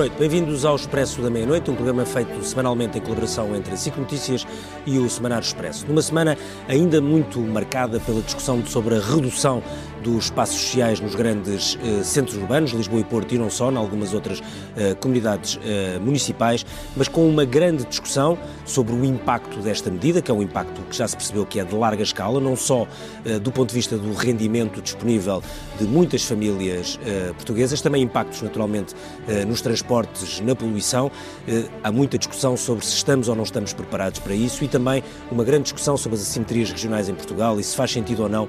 noite, bem-vindos ao Expresso da Meia-Noite, um programa feito semanalmente em colaboração entre a SIC Notícias e o Semanário Expresso. Numa semana ainda muito marcada pela discussão sobre a redução dos espaços sociais nos grandes eh, centros urbanos, Lisboa e Porto, e não só, em algumas outras eh, comunidades eh, municipais, mas com uma grande discussão sobre o impacto desta medida, que é um impacto que já se percebeu que é de larga escala, não só eh, do ponto de vista do rendimento disponível de muitas famílias eh, portuguesas, também impactos naturalmente eh, nos transportes, na poluição. Há muita discussão sobre se estamos ou não estamos preparados para isso e também uma grande discussão sobre as assimetrias regionais em Portugal e se faz sentido ou não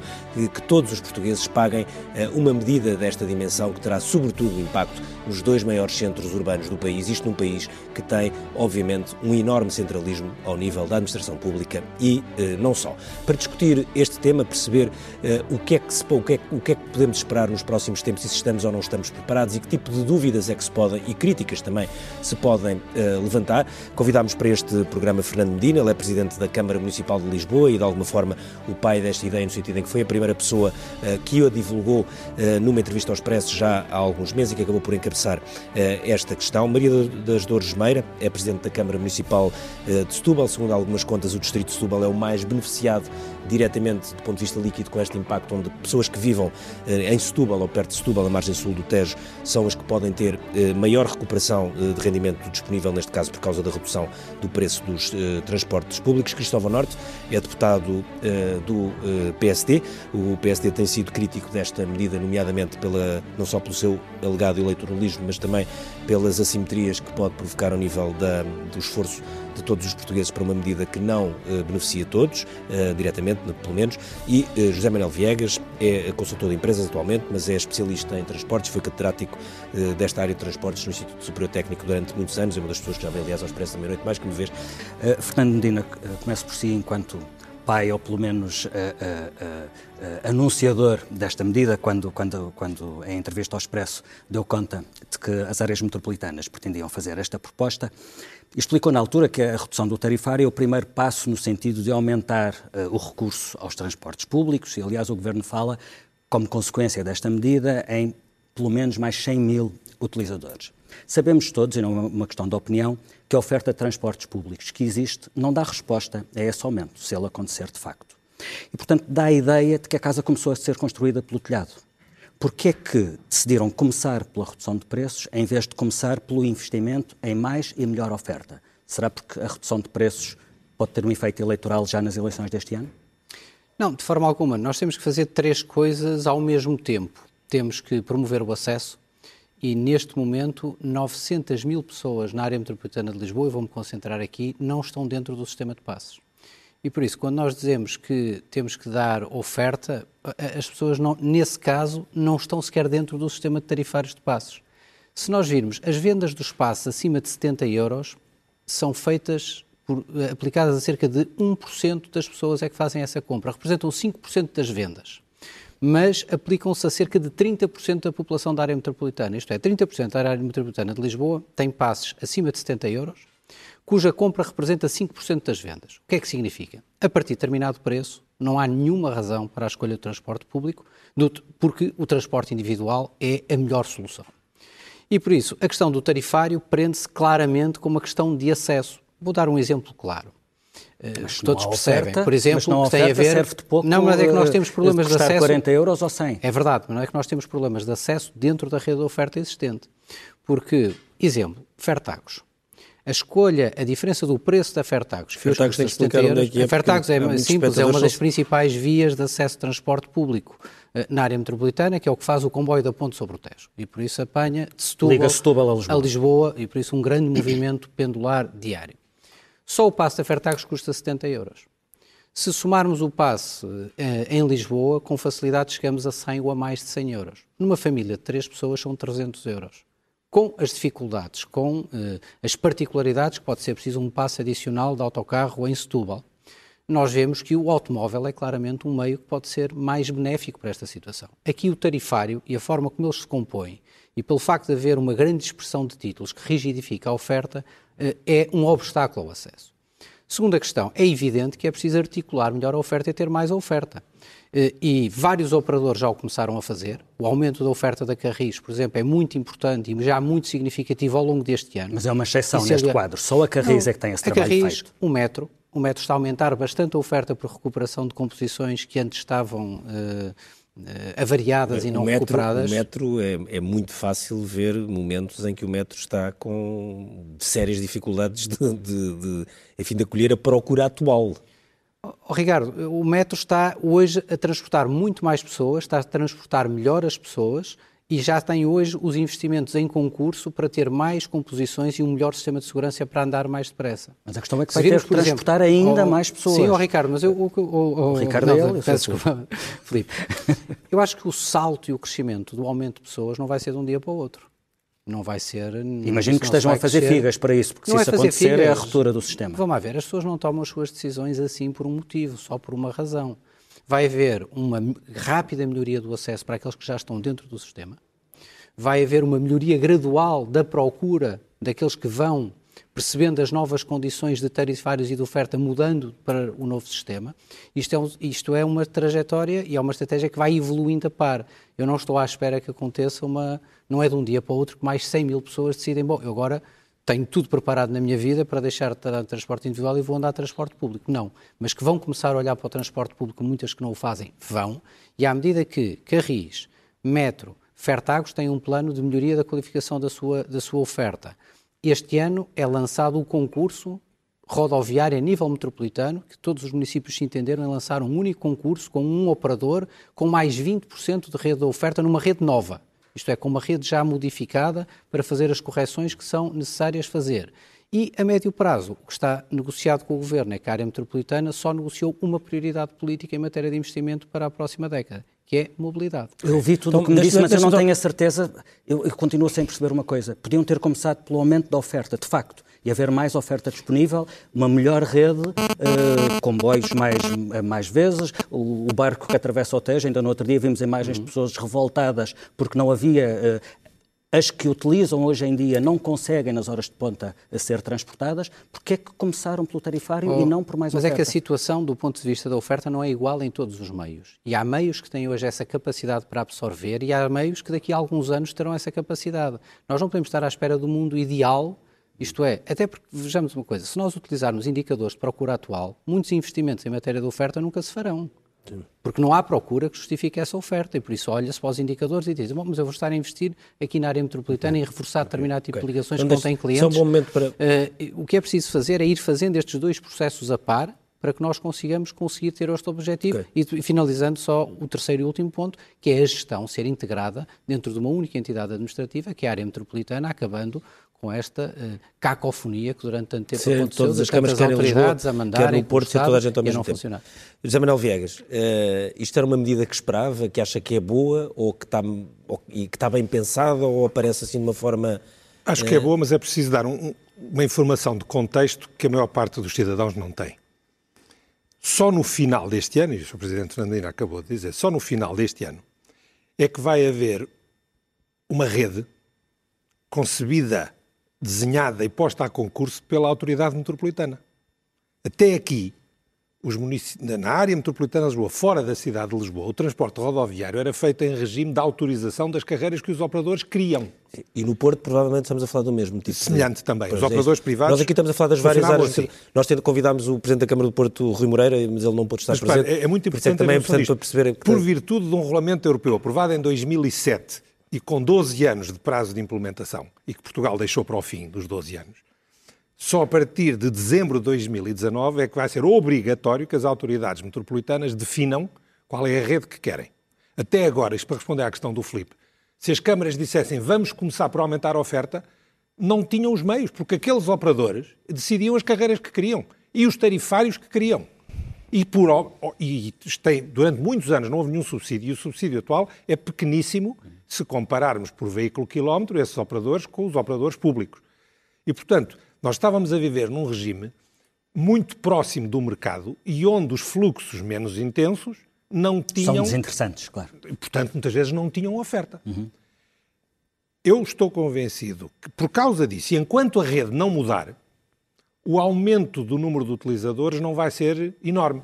que todos os portugueses paguem uma medida desta dimensão que terá sobretudo impacto nos dois maiores centros urbanos do país, isto num país que tem, obviamente, um enorme centralismo ao nível da administração pública e eh, não só. Para discutir este tema, perceber eh, o, que é que se, o, que é, o que é que podemos esperar nos próximos tempos e se estamos ou não estamos preparados e que tipo de dúvidas é que se podem, e críticas também, se podem eh, levantar, convidámos para este programa Fernando Medina, ele é presidente da Câmara Municipal de Lisboa e, de alguma forma, o pai desta ideia, no sentido em que foi a primeira pessoa eh, que a divulgou eh, numa entrevista ao Expresso já há alguns meses e que acabou por encabeçar eh, esta questão. Maria das Dores Meira é Presidente da Câmara Municipal eh, de Setúbal. Segundo algumas contas, o Distrito de Setúbal é o mais beneficiado diretamente do ponto de vista líquido com este impacto, onde pessoas que vivam eh, em Setúbal ou perto de Setúbal, a margem sul do Tejo, são as que podem ter maior recuperação de rendimento disponível, neste caso por causa da redução do preço dos transportes públicos. Cristóvão Norte é deputado do PSD. O PSD tem sido crítico desta medida, nomeadamente pela, não só pelo seu alegado eleitoralismo, mas também pelas assimetrias que pode provocar ao nível da, do esforço de todos os portugueses para uma medida que não eh, beneficia todos, eh, diretamente, pelo menos, e eh, José Manuel Viegas é consultor de empresas atualmente, mas é especialista em transportes, foi catedrático desta área de transportes no Instituto Superior Técnico durante muitos anos, é uma das pessoas que já veio, aliás, ao Expresso da Meia-Noite mais que uma vez. Fernando Medina, começo por si enquanto pai, ou pelo menos uh, uh, uh, anunciador desta medida, quando, quando, quando em entrevista ao Expresso deu conta de que as áreas metropolitanas pretendiam fazer esta proposta, explicou na altura que a redução do tarifário é o primeiro passo no sentido de aumentar o recurso aos transportes públicos, e aliás o Governo fala, como consequência desta medida, em pelo menos mais 100 mil utilizadores. Sabemos todos, e não é uma questão de opinião, que a oferta de transportes públicos que existe não dá resposta a esse aumento, se ele acontecer de facto. E, portanto, dá a ideia de que a casa começou a ser construída pelo telhado. Porquê é que decidiram começar pela redução de preços em vez de começar pelo investimento em mais e melhor oferta? Será porque a redução de preços pode ter um efeito eleitoral já nas eleições deste ano? Não, de forma alguma. Nós temos que fazer três coisas ao mesmo tempo. Temos que promover o acesso, e neste momento 900 mil pessoas na área metropolitana de Lisboa, e vou-me concentrar aqui, não estão dentro do sistema de passos. E por isso, quando nós dizemos que temos que dar oferta, as pessoas, não, nesse caso, não estão sequer dentro do sistema de tarifários de passos. Se nós virmos, as vendas dos passos acima de 70 euros são feitas, por, aplicadas a cerca de 1% das pessoas é que fazem essa compra, representam 5% das vendas mas aplicam-se a cerca de 30% da população da área metropolitana. Isto é, 30% da área metropolitana de Lisboa tem passes acima de 70 euros, cuja compra representa 5% das vendas. O que é que significa? A partir de determinado preço, não há nenhuma razão para a escolha do transporte público, porque o transporte individual é a melhor solução. E por isso, a questão do tarifário prende-se claramente com uma questão de acesso. Vou dar um exemplo claro. Eh, mas todos percebem, oferta, por exemplo, não que tem a ver. Serve de pouco, não, mas é que nós temos problemas de, de acesso. 40 euros ou 100. É verdade, mas não é que nós temos problemas de acesso dentro da rede de oferta existente. Porque, exemplo, Fertagos. A escolha, a diferença do preço da Fertagos, que Fertagos tem que explicar euros, onde é que é. A Fertagos é, é simples, é uma das principais vias de acesso de transporte público uh, na área metropolitana, que é o que faz o comboio da Ponte sobre o Tejo. E por isso apanha de Setúbal, Liga Setúbal a Lisboa. a Lisboa, e por isso um grande movimento pendular diário. Só o passe da Fertagos custa 70 euros. Se somarmos o passe eh, em Lisboa, com facilidade chegamos a 100 ou a mais de 100 euros. Numa família de três pessoas são 300 euros. Com as dificuldades, com eh, as particularidades, que pode ser preciso um passe adicional de autocarro em Setúbal, nós vemos que o automóvel é claramente um meio que pode ser mais benéfico para esta situação. Aqui o tarifário e a forma como ele se compõe, e pelo facto de haver uma grande dispersão de títulos que rigidifica a oferta, eh, é um obstáculo ao acesso. Segunda questão, é evidente que é preciso articular melhor a oferta e ter mais oferta. Eh, e vários operadores já o começaram a fazer. O aumento da oferta da Carris, por exemplo, é muito importante e já muito significativo ao longo deste ano. Mas é uma exceção neste é... quadro. Só a Carris Não, é que tem esse trabalho a Carris, feito. O metro, o metro está a aumentar bastante a oferta por recuperação de composições que antes estavam uh, uh, avariadas o e não metro, recuperadas. O metro é, é, muito fácil ver momentos em que o metro está com sérias dificuldades de, de, de enfim, de acolher a procura atual. Oh, Ricardo, o metro está hoje a transportar muito mais pessoas, está a transportar melhor as pessoas e já tem hoje os investimentos em concurso para ter mais composições e um melhor sistema de segurança para andar mais depressa. Mas a questão é que vai ter que transportar exemplo, ainda oh, mais pessoas. Sim, oh, Ricardo, mas eu... Oh, o Ricardo não, é ele, peço desculpa, Filipe. Eu acho que o salto e o crescimento do aumento de pessoas não vai ser de um dia para o outro. Não vai ser. Imagino que estejam a fazer crescer. figas para isso, porque não se isso acontecer figas. é a ruptura do sistema. Vamos ver, as pessoas não tomam as suas decisões assim por um motivo, só por uma razão. Vai haver uma rápida melhoria do acesso para aqueles que já estão dentro do sistema. Vai haver uma melhoria gradual da procura daqueles que vão percebendo as novas condições de tarifários e de oferta, mudando para o novo sistema. Isto é, isto é uma trajetória e é uma estratégia que vai evoluindo a par. Eu não estou à espera que aconteça uma. Não é de um dia para o outro que mais 100 mil pessoas decidem, bom, eu agora tenho tudo preparado na minha vida para deixar de transporte individual e vou andar de transporte público. Não. Mas que vão começar a olhar para o transporte público, muitas que não o fazem, vão. E à medida que Carris, Metro, Fertagos têm um plano de melhoria da qualificação da sua, da sua oferta, este ano é lançado o concurso rodoviário a nível metropolitano, que todos os municípios se entenderam em lançar um único concurso com um operador com mais 20% de rede de oferta numa rede nova. Isto é, com uma rede já modificada para fazer as correções que são necessárias fazer. E a médio prazo, o que está negociado com o Governo é que a área metropolitana só negociou uma prioridade política em matéria de investimento para a próxima década, que é mobilidade. Eu ouvi tudo então, o que me disse, mas eu não tenho a certeza, eu, eu, continuo sem perceber uma coisa. Podiam ter começado pelo aumento da oferta, de facto, e haver mais oferta disponível, uma melhor rede, uh, comboios mais, mais vezes, o, o, barco que atravessa o Tejo, ainda no outro dia vimos imagens uhum. de pessoas revoltadas porque não havia uh, as que utilizam hoje em dia não conseguem, nas horas de ponta, ser transportadas, porque é que começaram pelo tarifário oh, e não por mais mas oferta? Mas é que a situação, do ponto de vista da oferta, não é igual em todos os meios. E há meios que têm hoje essa capacidade para absorver e há meios que daqui a alguns anos terão essa capacidade. Nós não podemos estar à espera do mundo ideal isto é, até porque, vejamos uma coisa, se nós utilizarmos indicadores de procura atual, muitos investimentos em matéria de oferta nunca se farão. Porque não há procura que justifique essa oferta e por isso olha-se para os indicadores e diz, bom, mas eu vou estar a investir aqui na área metropolitana e reforçar determinado tipo okay. de ligações então, que não têm clientes. É um bom momento para... Uh, o que é preciso fazer é ir fazendo estes dois processos a par para que nós consigamos conseguir ter este objetivo. Okay. E, finalizando só o terceiro e último ponto, que é a gestão ser integrada dentro de uma única entidade administrativa, que é a área metropolitana, acabando com esta uh, cacofonia que durante tanto tempo Sim, aconteceu, todas as câmaras autoridades Lisboa, a mandar no Porto, toda a gente ao mesmo tempo. Funcionar. José Manuel Viegas, uh, isto era uma medida que esperava, que acha que é boa ou que está, ou, e que está bem pensada ou aparece assim de uma forma... Acho uh... que é boa, mas é preciso dar um, uma informação de contexto que a maior parte dos cidadãos não tem. Só no final deste ano, e o Sr. Presidente Fernandina acabou de dizer, só no final deste ano é que vai haver uma rede concebida desenhada e posta a concurso pela Autoridade Metropolitana. Até aqui, na área metropolitana de Lisboa, fora da cidade de Lisboa, o transporte rodoviário era feito em regime de autorização das carreiras que os operadores criam. E no Porto, provavelmente, estamos a falar do mesmo tipo. Semelhante também. Pois os é operadores privados. Nós aqui estamos a falar das várias áreas. Assim. Nós convidámos o Presidente da Câmara do Porto, Rui Moreira, mas ele não pôde estar mas, presente. É, é muito importante, é também é importante para perceber. Por virtude de um regulamento europeu aprovado em 2007 e com 12 anos de prazo de implementação, e que Portugal deixou para o fim dos 12 anos, só a partir de dezembro de 2019 é que vai ser obrigatório que as autoridades metropolitanas definam qual é a rede que querem. Até agora, isto para responder à questão do Filipe, se as câmaras dissessem vamos começar por aumentar a oferta, não tinham os meios, porque aqueles operadores decidiam as carreiras que queriam e os tarifários que queriam. E, por, e durante muitos anos não houve nenhum subsídio, e o subsídio atual é pequeníssimo se compararmos por veículo quilómetro esses operadores com os operadores públicos. E, portanto, nós estávamos a viver num regime muito próximo do mercado e onde os fluxos menos intensos não tinham... São desinteressantes, claro. E, portanto, muitas vezes não tinham oferta. Uhum. Eu estou convencido que, por causa disso, e enquanto a rede não mudar, o aumento do número de utilizadores não vai ser enorme.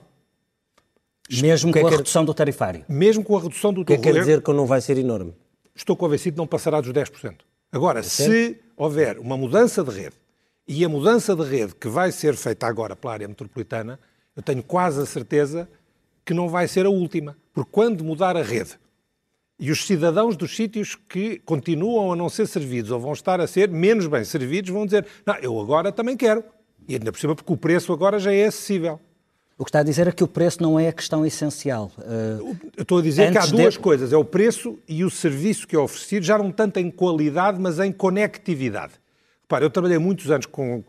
Mesmo com a redução do tarifário? Mesmo com a redução do tarifário. O que é quer dizer que não vai ser enorme? Estou convencido que não passará dos 10%. Agora, se houver uma mudança de rede, e a mudança de rede que vai ser feita agora pela área metropolitana, eu tenho quase a certeza que não vai ser a última. Porque quando mudar a rede e os cidadãos dos sítios que continuam a não ser servidos ou vão estar a ser menos bem servidos vão dizer: Não, eu agora também quero. E ainda por cima, porque o preço agora já é acessível. O que está a dizer é que o preço não é a questão essencial. Uh, eu estou a dizer que há duas de... coisas: é o preço e o serviço que é oferecido, já não tanto em qualidade, mas em conectividade. Repare, eu trabalhei muitos anos com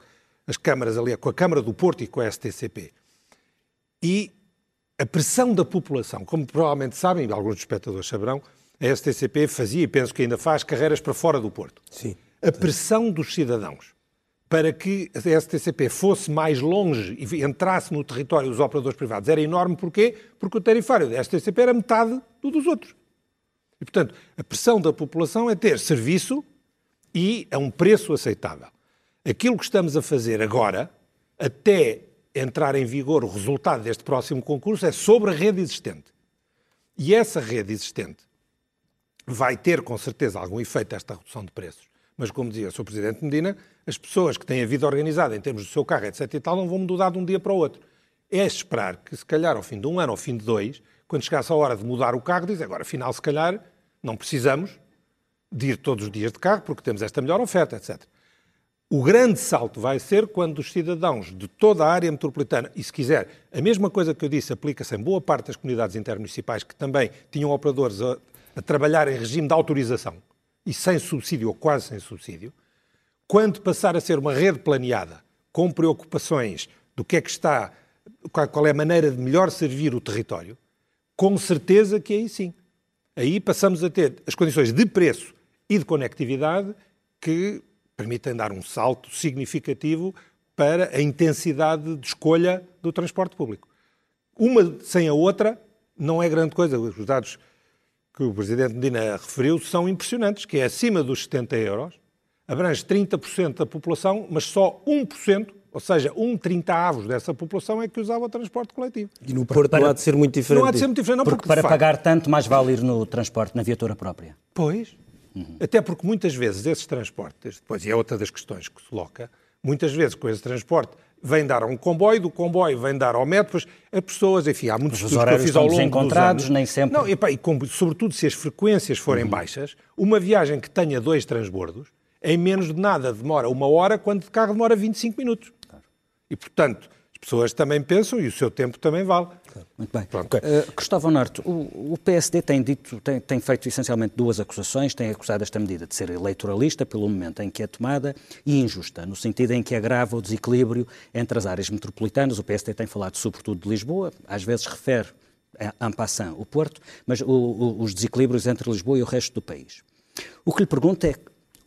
as câmaras ali, com a Câmara do Porto e com a STCP. E a pressão da população, como provavelmente sabem, alguns dos espectadores saberão, a STCP fazia, e penso que ainda faz, carreiras para fora do Porto. Sim. A pressão dos cidadãos para que a STCP fosse mais longe e entrasse no território dos operadores privados era enorme. Porquê? Porque o tarifário da STCP era metade do dos outros. E, portanto, a pressão da população é ter serviço e a um preço aceitável. Aquilo que estamos a fazer agora, até entrar em vigor o resultado deste próximo concurso, é sobre a rede existente. E essa rede existente vai ter, com certeza, algum efeito esta redução de preços. Mas, como dizia o Sr. Presidente Medina, as pessoas que têm a vida organizada em termos do seu carro, etc. e tal, não vão mudar de um dia para o outro. É esperar que, se calhar, ao fim de um ano, ao fim de dois, quando chegasse a hora de mudar o carro, diz agora, afinal, se calhar, não precisamos de ir todos os dias de carro porque temos esta melhor oferta, etc. O grande salto vai ser quando os cidadãos de toda a área metropolitana, e se quiser, a mesma coisa que eu disse aplica-se em boa parte das comunidades intermunicipais que também tinham operadores a, a trabalhar em regime de autorização e sem subsídio ou quase sem subsídio, quando passar a ser uma rede planeada, com preocupações do que é que está, qual é a maneira de melhor servir o território, com certeza que aí sim. Aí passamos a ter as condições de preço e de conectividade que permitem dar um salto significativo para a intensidade de escolha do transporte público. Uma sem a outra não é grande coisa. Os dados que o Presidente Medina referiu são impressionantes, que é acima dos 70 euros, abrange 30% da população, mas só 1%, ou seja, um 30 avos dessa população é que usava o transporte coletivo. E no Porto para, não há de ser muito diferente. Não há de ser muito diferente, não, porque, porque para pagar tanto, mais vale ir no transporte, na viatura própria. Pois. Uhum. Até porque muitas vezes esses transportes, depois, e é outra das questões que se coloca, muitas vezes com esse transporte vem dar a um comboio, do comboio vem dar ao metro, depois as pessoas, enfim, há muitos estudos que eu fiz ao longo encontrados, dos anos. nem sempre. Não, e, pá, e com, sobretudo se as frequências forem uhum. baixas, uma viagem que tenha dois transbordos em menos de nada demora uma hora, quando de carro demora 25 minutos. Claro. E, portanto, as pessoas também pensam e o seu tempo também vale. Muito bem. Uh, Gustavo Norte, o, o, PSD tem, dito, tem, tem, feito essencialmente duas acusações. Tem acusado esta medida de ser eleitoralista, pelo momento em que é tomada, e injusta, no sentido em que agrava o desequilíbrio entre as áreas metropolitanas. O PSD tem falado sobretudo de Lisboa, às vezes refere en passant o Porto, mas o, o, os desequilíbrios entre Lisboa e o resto do país. O que lhe pergunto é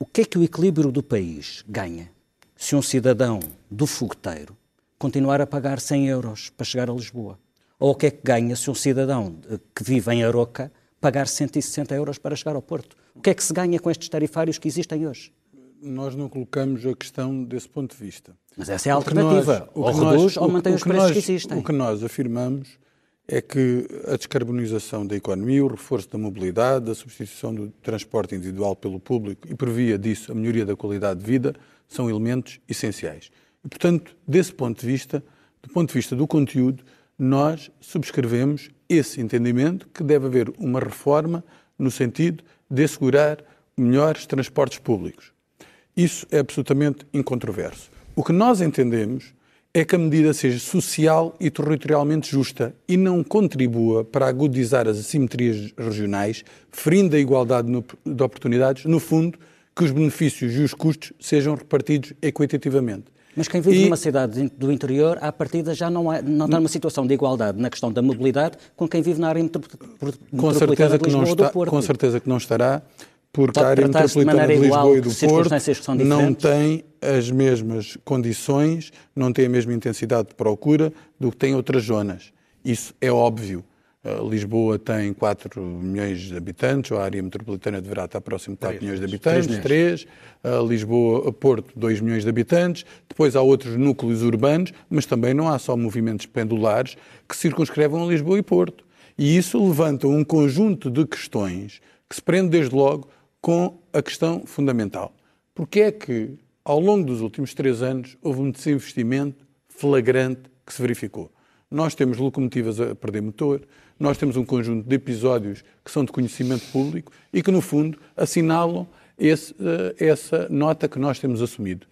o que é que o equilíbrio do país ganha se um cidadão do fogueteiro continuar a pagar 100 euros para chegar a Lisboa? Ou o que é que ganha se um cidadão que vive em Aroca pagar 160 euros para chegar ao Porto? O que é que se ganha com estes tarifários que existem hoje? Nós não colocamos a questão desse ponto de vista. Mas essa é a alternativa. Nós, ou reduz nós, ou mantém os preços nós, que existem. O que nós afirmamos é que a descarbonização da economia, o reforço da mobilidade, a substituição do transporte individual pelo público e, por via disso, a melhoria da qualidade de vida, são elementos essenciais. E, portanto, desse ponto de vista, do ponto de vista do conteúdo, nós subscrevemos esse entendimento que deve haver uma reforma no sentido de assegurar melhores transportes públicos. Isso é absolutamente incontroverso. O que nós entendemos é que a medida seja social e territorialmente justa e não contribua para agudizar as assimetrias regionais, ferindo a igualdade de oportunidades, no fundo, que os benefícios e os custos sejam repartidos equitativamente. Mas quem vive e... numa cidade do interior, à partida, já não, é, não está numa situação de igualdade na questão da mobilidade com quem vive na área metropolitana com certeza que não está, Com certeza que não estará, porque a área metropolitana de, de Lisboa e do Porto não tem as mesmas condições, não tem a mesma intensidade de procura do que tem outras zonas. Isso é óbvio. Uh, Lisboa tem 4 milhões de habitantes, ou a área metropolitana deverá estar próximo de 4 3, milhões de habitantes, 3. 3. Uh, Lisboa, Porto, 2 milhões de habitantes. Depois há outros núcleos urbanos, mas também não há só movimentos pendulares que circunscrevam Lisboa e Porto. E isso levanta um conjunto de questões que se prende desde logo com a questão fundamental. Porque é que, ao longo dos últimos três anos, houve um desinvestimento flagrante que se verificou? Nós temos locomotivas a perder motor, nós temos um conjunto de episódios que são de conhecimento público e que, no fundo, assinalam esse, uh, essa nota que nós temos assumido.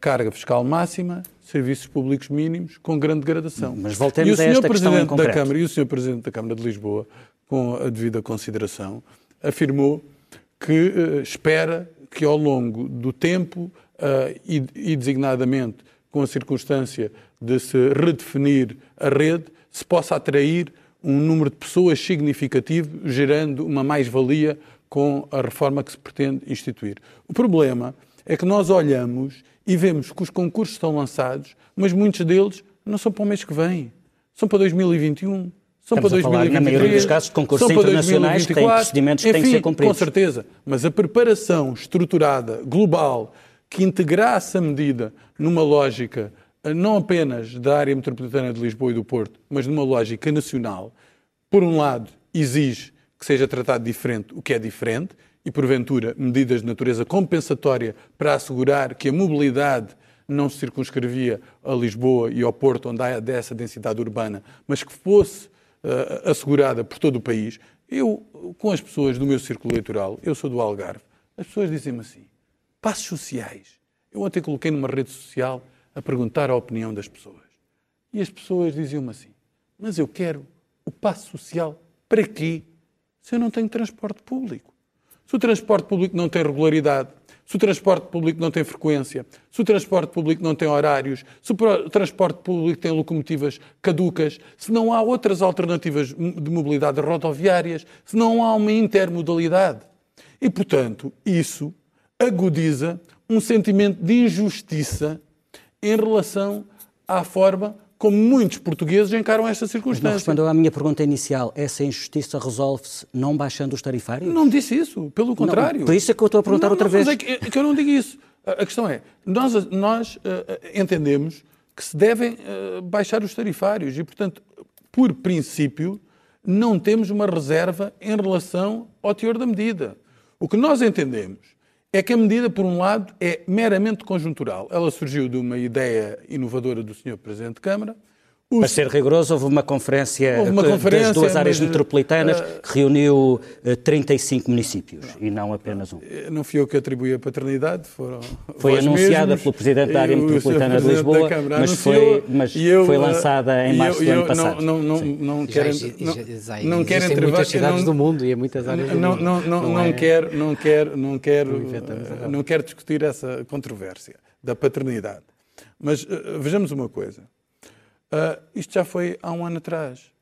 Carga fiscal máxima, serviços públicos mínimos, com grande degradação. Mas voltemos a esta Presidente da Câmara E o Sr. Presidente da Câmara de Lisboa, com a devida consideração, afirmou que uh, espera que ao longo do tempo uh, e, e, designadamente com a circunstância de se redefinir a rede, se possa atrair um número de pessoas significativo, gerando uma mais-valia com a reforma que se pretende instituir. O problema é que nós olhamos e vemos que os concursos estão lançados, mas muitos deles não são para o mês que vem, são para 2021. São Estamos para 2023, na maioria dos casos, concursos internacionais que têm procedimentos que enfim, têm que ser cumpridos. Com certeza, mas a preparação estruturada, global, que integrasse a medida numa lógica eh, não apenas da área metropolitana de Lisboa e do Porto, mas numa lógica nacional, por um lado, exige que seja tratado diferente o que é diferente e, porventura, medidas de natureza compensatória para assegurar que a mobilidade não se circunscrevia a Lisboa e ao Porto, onde há dessa densidade urbana, mas que fosse uh, assegurada por todo o país. Eu, com as pessoas do meu círculo eleitoral, eu sou do Algarve, as pessoas dizem-me assim: passos sociais. Eu ontem coloquei numa rede social a perguntar a opinião das pessoas. E as pessoas diziam-me assim: Mas eu quero o passo social para quê? Se eu não tenho transporte público. Se o transporte público não tem regularidade, se o transporte público não tem frequência, se o transporte público não tem horários, se o transporte público tem locomotivas caducas, se não há outras alternativas de mobilidade rodoviárias, se não há uma intermodalidade. E, portanto, isso agudiza um sentimento de injustiça em relação à forma como muitos portugueses encaram esta circunstância. Mas não respondeu à minha pergunta inicial. Essa injustiça resolve-se não baixando os tarifários? Não disse isso, pelo contrário. Não, por isso é que eu estou a perguntar não, outra não, vez. É que, é que, eu não digo isso. A questão é, nós, nós uh, entendemos que se devem uh, baixar os tarifários e, portanto, por princípio, não temos uma reserva em relação ao teor da medida. O que nós entendemos é que a medida, por um lado, é meramente conjuntural. Ela surgiu de uma ideia inovadora do Sr. Presidente de Câmara, o... Para ser rigoroso, houve uma conferência, houve uma conferência das duas áreas mas, metropolitanas uh, que reuniu uh, 35 municípios não, e não apenas um. Eh, não fui eu que atribuí a paternidade, foram Foi anunciada mesmos, pelo Presidente da área metropolitana de Lisboa, mas, foi, mas eu, foi lançada em março eu, do ano passado. Não, não, não, não quero, não, não quero entrevar... muitas cidades do mundo e em muitas áreas do mundo. Não, não, não, é... quero, não quero, não quero, não quero discutir essa controvérsia da paternidade. Mas vejamos uma coisa. Uh, isto já foi há um ano atrás.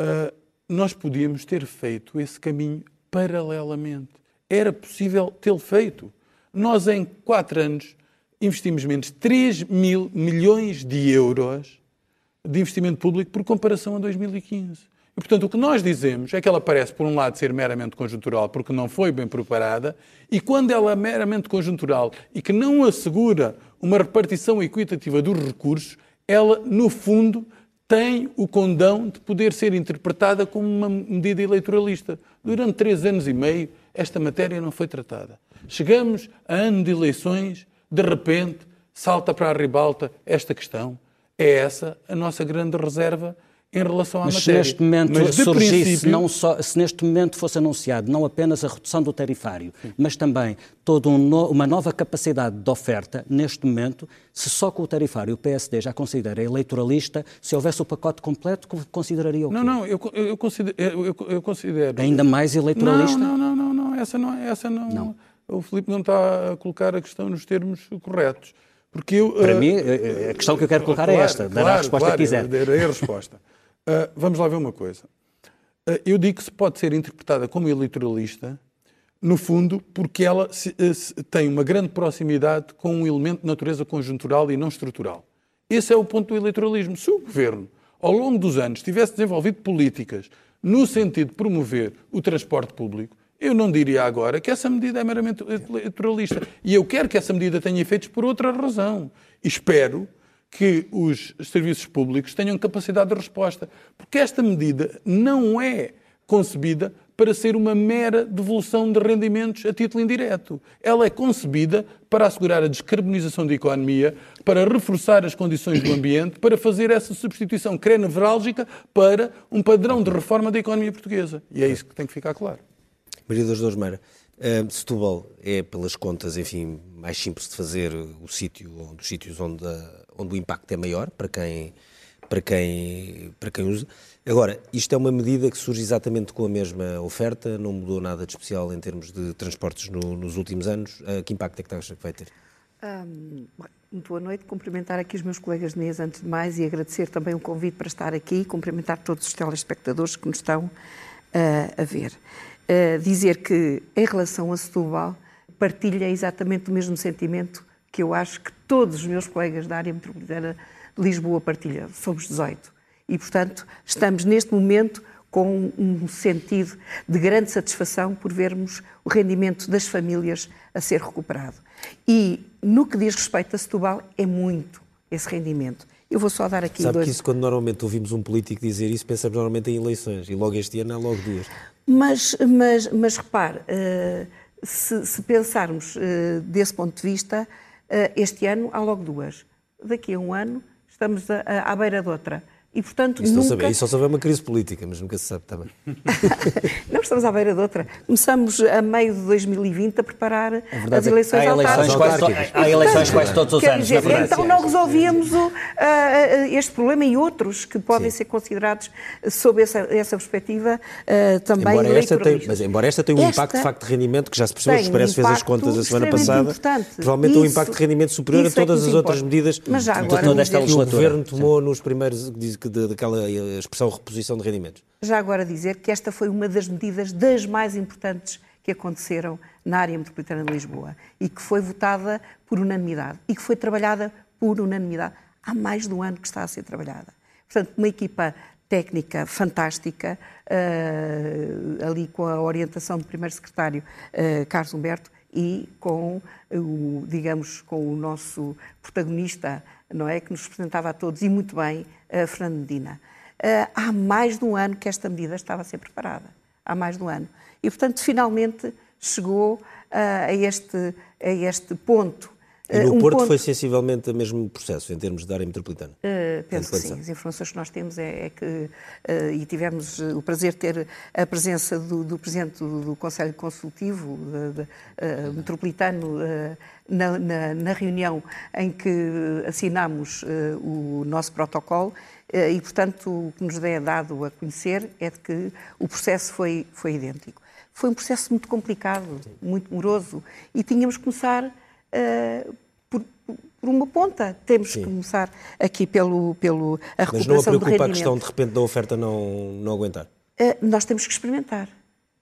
Uh, nós podíamos ter feito esse caminho paralelamente. Era possível tê-lo feito. Nós, em quatro anos, investimos menos 3 mil milhões de euros de investimento público por comparação a 2015. E, portanto, o que nós dizemos é que ela parece, por um lado, ser meramente conjuntural, porque não foi bem preparada, e quando ela é meramente conjuntural e que não assegura uma repartição equitativa dos recursos, ela, no fundo, tem o condão de poder ser interpretada como uma medida eleitoralista. Durante três anos e meio, esta matéria não foi tratada. Chegamos a ano de eleições, de repente, salta para a ribalta esta questão. É essa a nossa grande reserva em relação à mas matéria. Se neste momento mas surgisse, princípio... não só, se neste momento fosse anunciado não apenas a redução do tarifário, Sim. mas também toda um no, uma nova capacidade de oferta, neste momento, se só com o tarifário o PSD já considera eleitoralista, se houvesse o pacote completo, consideraria o quê? Não, não, eu, eu, considero, eu, eu considero... Ainda mais eleitoralista? Não, não, não, não, não essa não, essa não, não. O Filipe não está a colocar a questão nos termos corretos. Porque eu, Para uh, mim, a questão que eu quero colocar é claro, é esta, dar claro, a resposta claro, que quiser. Darei a resposta. Uh, vamos lá ver uma coisa. Uh, eu digo que se pode ser interpretada como eleitoralista, no fundo, porque ela se, uh, se, tem uma grande proximidade com um elemento de natureza conjuntural e não estrutural. Esse é o ponto do eleitoralismo. Se o governo, ao longo dos anos, tivesse desenvolvido políticas no sentido de promover o transporte público, eu não diria agora que essa medida é meramente eleitoralista. E eu quero que essa medida tenha efeitos por outra razão. Espero que os serviços públicos tenham capacidade de resposta. Porque esta medida não é concebida para ser uma mera devolução de rendimentos a título indireto. Ela é concebida para assegurar a descarbonização da economia, para reforçar as condições do ambiente, para fazer essa substituição que nevrálgica para um padrão de reforma da economia portuguesa. E é isso que tem que ficar claro. Maria das Dores Meira, uh, Setúbal é, pelas contas, enfim, mais simples de fazer o sítio, um dos sítios onde, onde o impacto é maior para quem, para quem, para quem usa. Agora, isto é uma medida que surge exatamente com a mesma oferta, não mudou nada de especial em termos de transportes no, nos últimos anos. Uh, que impacto é que acha que vai ter? Um, boa noite. Cumprimentar aqui os meus colegas de mesa antes de mais e agradecer também o convite para estar aqui. Cumprimentar todos os telespectadores que nos estão uh, a ver. Uh, dizer que, em relação a Setúbal, partilha exatamente o mesmo sentimento que eu acho que todos os meus colegas da área metropolitana de Lisboa partilham. Somos 18 e, portanto, estamos neste momento com um sentido de grande satisfação por vermos o rendimento das famílias a ser recuperado. E no que diz respeito a Setúbal, é muito esse rendimento. Eu vou só dar aqui Sabe dois... que isso, quando normalmente ouvimos um político dizer isso, pensamos normalmente em eleições, e logo este ano há logo duas. Mas, mas, mas repare, uh, se, se, pensarmos uh, desse ponto de vista, este ano há logo duas. Daqui a um ano estamos à beira de outra. E, portanto, isso, nunca... isso só saber uma crise política, mas nunca se sabe também. não estamos à beira de outra. Começamos a meio de 2020 a preparar é as eleições há eleições quase, há eleições quase todos os anos. Dizer, então não resolvíamos o, uh, este problema e outros que podem Sim. ser considerados sob essa, essa perspectiva uh, também embora esta tem, Mas embora esta tenha um esta impacto de facto de rendimento, que já se percebeu, que o Expresso fez as contas a semana passada, importante. provavelmente isso, um impacto de rendimento superior a é todas é as outras medidas mas já agora, que o Governo tomou nos primeiros que de, daquela eh, expressão reposição de rendimentos. Já agora dizer que esta foi uma das medidas das mais importantes que aconteceram na área metropolitana de Lisboa e que foi votada por unanimidade e que foi trabalhada por unanimidade. Há mais de um ano que está a ser trabalhada. Portanto, uma equipa técnica fantástica, uh, ali com a orientação do primeiro secretário uh, Carlos Humberto e com o, digamos, com o nosso protagonista não é? Que nos representava a todos e muito bem, Fernando Medina. Uh, há mais de um ano que esta medida estava a ser preparada. Há mais de um ano. E, portanto, finalmente chegou uh, a, este, a este ponto e no um Porto ponto... foi sensivelmente o mesmo processo, em termos de área metropolitana? Uh, penso que sim. As informações que nós temos é, é que, uh, e tivemos o prazer de ter a presença do, do Presidente do, do, Conselho Consultivo de, de, uh, Metropolitano na, na, na, reunião em que assinámos o nosso protocolo e, portanto, o que nos é dado a conhecer é de que o processo foi, foi idêntico. Foi um processo muito complicado, muito moroso, e tínhamos que começar uh, por, uma ponta. Temos Sim. que começar aqui pelo, pelo a recuperação Mas não a preocupa a questão, de repente, da oferta não, não aguentar? Uh, nós temos que experimentar.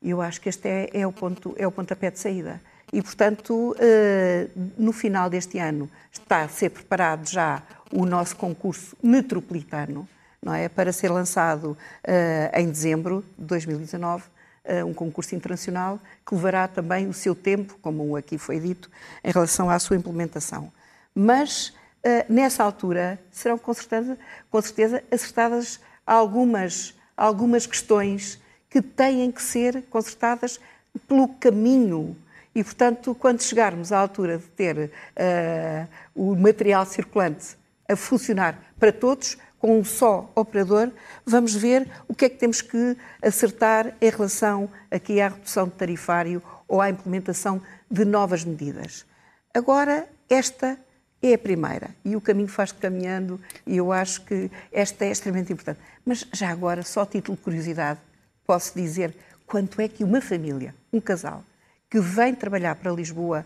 Eu acho que este é, é, o, ponto, é o pontapé de saída. E, portanto, uh, no final deste ano está a ser preparado já o nosso concurso metropolitano, não é? Para ser lançado uh, em dezembro de 2019 uh, um concurso internacional que levará também o seu tempo, como aqui foi dito, em relação à sua implementação. Mas, uh, nessa altura, serão com certeza, com certeza acertadas algumas, algumas questões que têm que ser consertadas pelo caminho. E, portanto, quando chegarmos à altura de ter uh, o material circulante a funcionar para todos, com um só operador, vamos ver o que é que temos que acertar em relação aqui à redução de tarifário ou à implementação de novas medidas. Agora, esta é a primeira e o caminho faz caminhando e eu acho que esta é extremamente importante. Mas já agora, só a título de curiosidade, posso dizer quanto é que uma família, um casal, que vem trabalhar para Lisboa,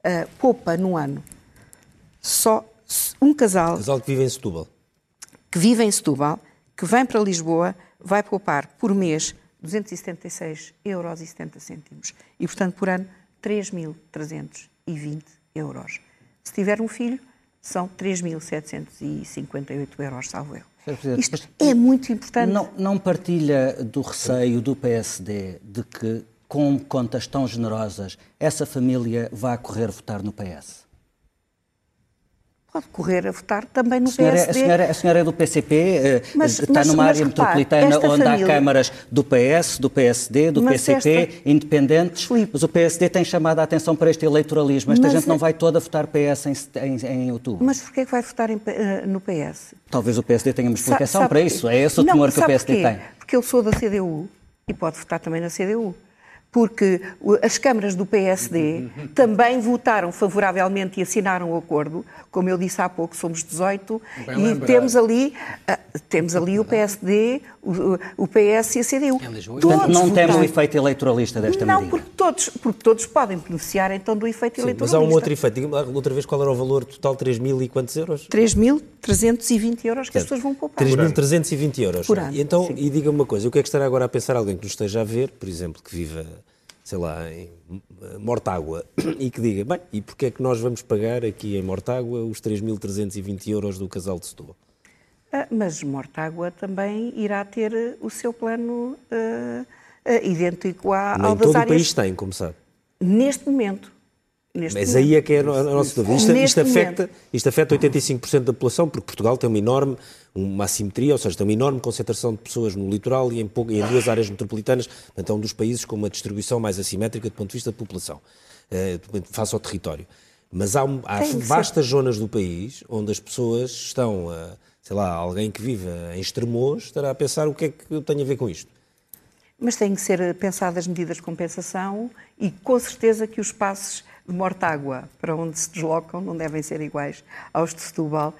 uh, poupa no ano. Só um casal... Casal que vive em Setúbal que vive em Setúbal, que vem para Lisboa, vai poupar por mês 276,70 euros e, portanto, por ano 3.320 euros. Se tiver um filho, são 3.758 euros, salvo eu. Isto é muito importante. Não, não partilha do receio do PSD de que, com contas tão generosas, essa família vá correr votar no PS? Pode correr a votar também no a senhora, PSD. A senhora, a senhora é do PCP, eh, mas, está mas, numa mas, área repare, metropolitana onde família... há câmaras do PS, do PSD, do PCP, esta... independentes, Filipe. mas o PSD tem chamado a atenção para este eleitoralismo. Esta gente não vai toda votar PS em, em, em outubro. Mas porquê é que vai votar em, eh, no PS? Talvez o PSD tenha uma explicação sabe, para isso. É esse o temor que o PSD porquê? tem. Porque eu sou da CDU e pode votar também na CDU porque as câmaras do PSD também votaram favoravelmente e assinaram o acordo. Como eu disse há pouco, somos 18 Bem e lembrado. temos ali, uh, temos ali o PSD, o, o PS e a CDU. Portanto, não temos o efeito eleitoralista desta não, medida. Não, porque todos, porque todos podem beneficiar então do efeito Sim, eleitoralista. Mas há um outro efeito. Outra vez, qual era o valor total? 3 mil e quantos euros? 3.320 euros que certo. as pessoas vão poupar. 3.320 euros. Por ano, e então, e diga-me uma coisa, o que é que estará agora a pensar alguém que nos esteja a ver, por exemplo, que viva sei lá, em Mortágua, e que diga, bem, e porquê é que nós vamos pagar aqui em Mortágua os 3.320 euros do casal de Setúbal? Ah, mas Mortágua também irá ter eh, o seu plano uh, uh, idêntico à, Nem ao das todo áreas... o país tem, como sabe. Neste momento. Neste Mas momento. aí é que é a nossa dúvida. Isto, isto, afeta, isto afeta 85% da população, porque Portugal tem uma enorme uma assimetria, ou seja, tem uma enorme concentração de pessoas no litoral e em, em duas áreas metropolitanas, portanto é um dos países com uma distribuição mais assimétrica do ponto de vista da população, eh, face ao território. Mas há, há vastas ser. zonas do país onde as pessoas estão, sei lá, alguém que vive em Estremoz estará a pensar o que é que eu tenho a ver com isto. Mas têm que ser pensadas medidas de compensação e com certeza que os passos de Mortágua para onde se deslocam não devem ser iguais aos de Setúbal,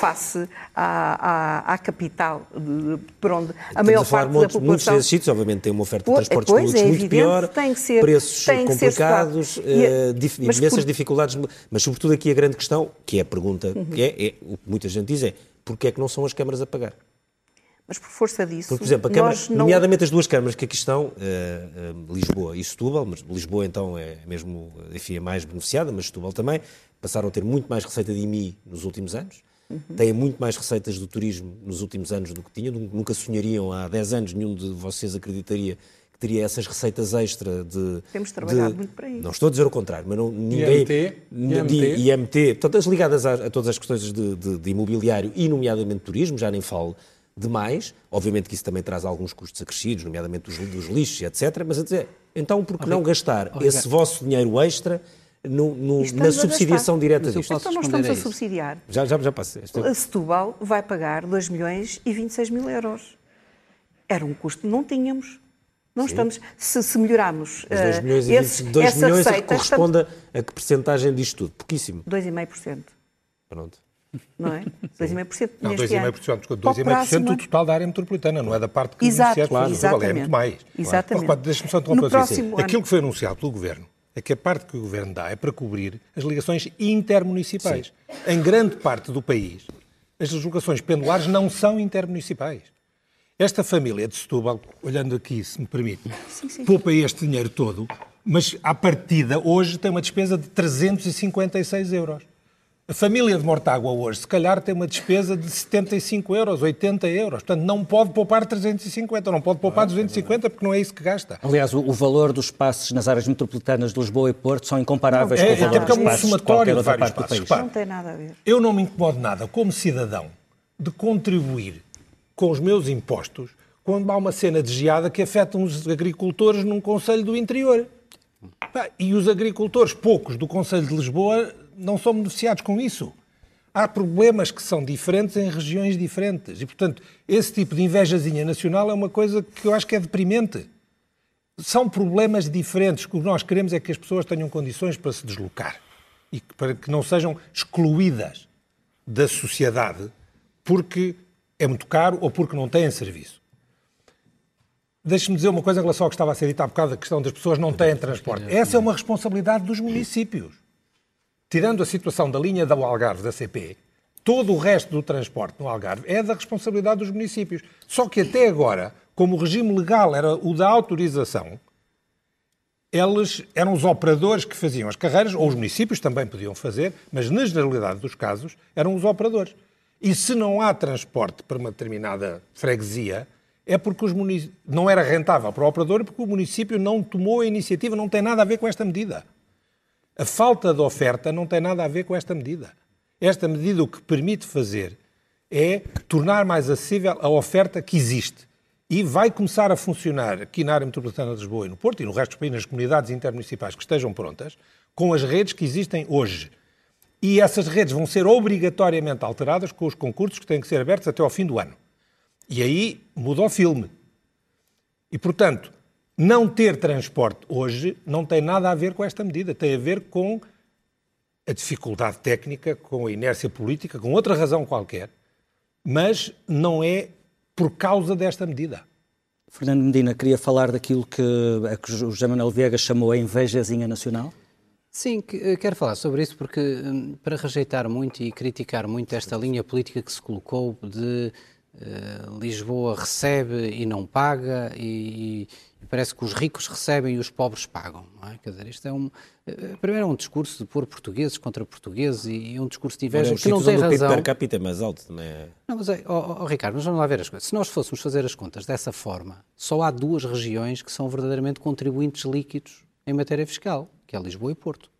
face à, à, à capital, de, por onde a maior parte muitos, da população... Muitos desses sítios, obviamente, têm uma oferta de transportes pois, públicos é muito pior, tem que ser, preços tem complicados, ser uh, dif, imensas por... dificuldades, mas sobretudo aqui a grande questão, que é a pergunta, uhum. que é, é, o que muita gente diz é, porquê é que não são as câmaras a pagar? Mas por força disso. Porque, por exemplo, Câmara, não... nomeadamente as duas câmaras que aqui estão, uh, uh, Lisboa e Setúbal, mas Lisboa então é mesmo, enfim, é mais beneficiada, mas Setúbal também, passaram a ter muito mais receita de IMI nos últimos anos, uhum. têm muito mais receitas do turismo nos últimos anos do que tinham, nunca sonhariam há 10 anos, nenhum de vocês acreditaria que teria essas receitas extra de... Temos trabalhado de, muito para isso. Não estou a dizer o contrário, mas não, ninguém... IMT, IMT. IMT todas ligadas a, a, todas as questões de, de, de imobiliário e nomeadamente turismo, já nem falo demais. Obviamente que isso também traz alguns custos acrescidos, nomeadamente dos, dos lixos, etc. Mas a dizer, então por que não gastar esse vosso dinheiro extra no, no, na subsidiação direta disto? Então nós estamos a, a subsidiar. Já, já, já passei. A Setúbal vai pagar 2 milhões e 26 mil euros. Era um custo que não tínhamos. Não Sim. estamos, se, se melhorarmos Mas 2 milhões, uh, esse, 2 milhões receita, corresponde estamos... a que percentagem disto tudo? Pouquíssimo. 2,5%. Pronto não é? 2,5% não, neste 2,5%, 2,5% do total da área metropolitana, não é da parte que Exato, claro. exatamente. é muito mais. Exatamente. Claro. Deixa-me só interromper assim. Ano... Aquilo que foi anunciado pelo Governo é que a parte que o Governo dá é para cobrir as ligações intermunicipais. Sim. Em grande parte do país, as deslocações pendulares não são intermunicipais. Esta família de Setúbal, olhando aqui, se me permite, sim, sim. poupa este dinheiro todo, mas à partida hoje tem uma despesa de 356 euros. A família de Mortágua hoje, se calhar, tem uma despesa de 75 euros, 80 euros. Portanto, não pode poupar 350, não pode poupar 250, porque não é isso que gasta. Aliás, o, o valor dos passos nas áreas metropolitanas de Lisboa e Porto são incomparáveis não, é, com o valor dos passos é um somatório de, de vários passos. Repare, não tem nada a ver. Eu não me incomodo nada, como cidadão, de contribuir com os meus impostos quando há uma cena de geada que afeta os agricultores num Conselho do Interior. E os agricultores, poucos, do Conselho de Lisboa não são beneficiados com isso. Há problemas que são diferentes em regiões diferentes. E, portanto, esse tipo de invejazinha nacional é uma coisa que eu acho que é deprimente. São problemas diferentes. O que nós queremos é que as pessoas tenham condições para se deslocar e para que não sejam excluídas da sociedade porque é muito caro ou porque não têm serviço. Deixe-me dizer uma coisa em relação ao que estava a ser dito há bocado, a questão das pessoas não têm transporte. Essa é uma responsabilidade dos municípios tirando a situação da linha do Algarve da CP, todo o resto do transporte no Algarve é da responsabilidade dos municípios. Só que até agora, como o regime legal era o da autorização, eles eram os operadores que faziam as carreiras, ou os municípios também podiam fazer, mas na generalidade dos casos eram os operadores. E se não há transporte para uma determinada freguesia, é porque os munic... não era rentável para o operador porque o município não tomou a iniciativa, não tem nada a ver com esta medida. A falta de oferta não tem nada a ver com esta medida. Esta medida o que permite fazer é tornar mais acessível a oferta que existe. E vai começar a funcionar aqui na área metropolitana de Lisboa e no Porto e no resto do país, nas comunidades intermunicipais que estejam prontas, com as redes que existem hoje. E essas redes vão ser obrigatoriamente alteradas com os concursos que têm que ser abertos até ao fim do ano. E aí muda o filme. E, portanto, não ter transporte hoje não tem nada a ver com esta medida, tem a ver com a dificuldade técnica, com a inércia política, com outra razão qualquer, mas não é por causa desta medida. Fernando Medina, queria falar daquilo que, a que o José Manuel Viegas chamou a invejazinha nacional? Sim, eh, quero falar sobre isso porque, hum, para rejeitar muito e criticar muito esta linha política que se colocou de uh, Lisboa recebe e não paga e, parece que os ricos recebem e os pobres pagam. Não é? Quer dizer, isto é um. Eh, primeiro é um discurso de pôr portugueses contra portugueses e um discurso de inveja que não tem razão. O per capita é mais alto também é. Não, mas é, oh, oh, Ricardo, mas vamos lá ver as coisas. Se nós fôssemos fazer as contas dessa forma, só há duas regiões que são verdadeiramente contribuintes líquidos em matéria fiscal, que é Lisboa e Porto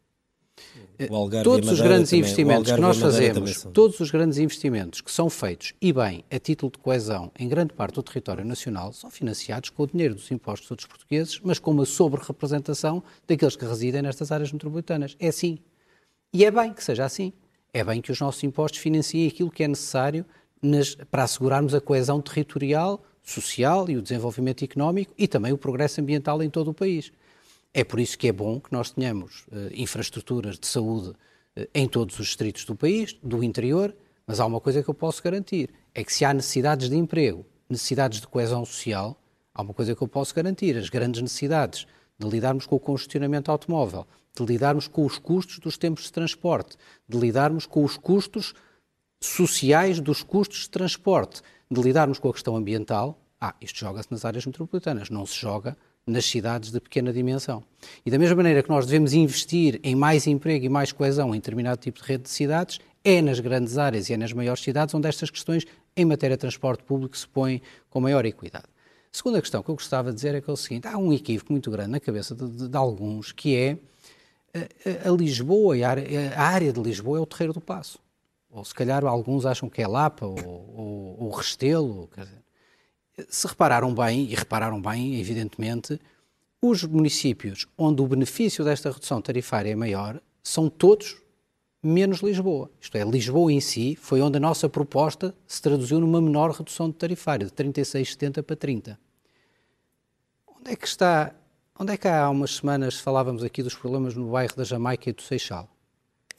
todos os grandes também, investimentos que nós fazemos, todos os grandes investimentos que são feitos e bem a título de coesão em grande parte do território nacional são financiados com o dinheiro dos impostos dos portugueses, mas com uma sobre-representação daqueles que residem nestas áreas metropolitanas. É assim. E é bem que seja assim. É bem que os nossos impostos financiem aquilo que é necessário nas, para assegurarmos a coesão territorial, social e o desenvolvimento económico e também o progresso ambiental em todo o país. É por isso que é bom que nós tenhamos uh, infraestruturas de saúde uh, em todos os distritos do país, do interior, mas há uma coisa que eu posso garantir: é que se há necessidades de emprego, necessidades de coesão social, há uma coisa que eu posso garantir: as grandes necessidades de lidarmos com o congestionamento automóvel, de lidarmos com os custos dos tempos de transporte, de lidarmos com os custos sociais dos custos de transporte, de lidarmos com a questão ambiental. Ah, isto joga-se nas áreas metropolitanas, não se joga nas cidades de pequena dimensão. E da mesma maneira que nós devemos investir em mais emprego e mais coesão em determinado tipo de rede de cidades, é nas grandes áreas e é nas maiores cidades onde estas questões em matéria de transporte público se põem com maior equidade. A segunda questão que eu gostava de dizer é que é o seguinte: há um equívoco muito grande na cabeça de, de, de alguns que é a, a Lisboa a a área, de Lisboa é o Terreiro do Passo. Ou se calhar alguns acham que é Lapa ou, ou, ou Restelo. Quer dizer, se repararam bem, e repararam bem, evidentemente, os municípios onde o benefício desta redução tarifária é maior são todos menos Lisboa. Isto é, Lisboa em si foi onde a nossa proposta se traduziu numa menor redução de tarifária, de 36,70 para 30. Onde é que está, onde é que há umas semanas falávamos aqui dos problemas no bairro da Jamaica e do Seixal?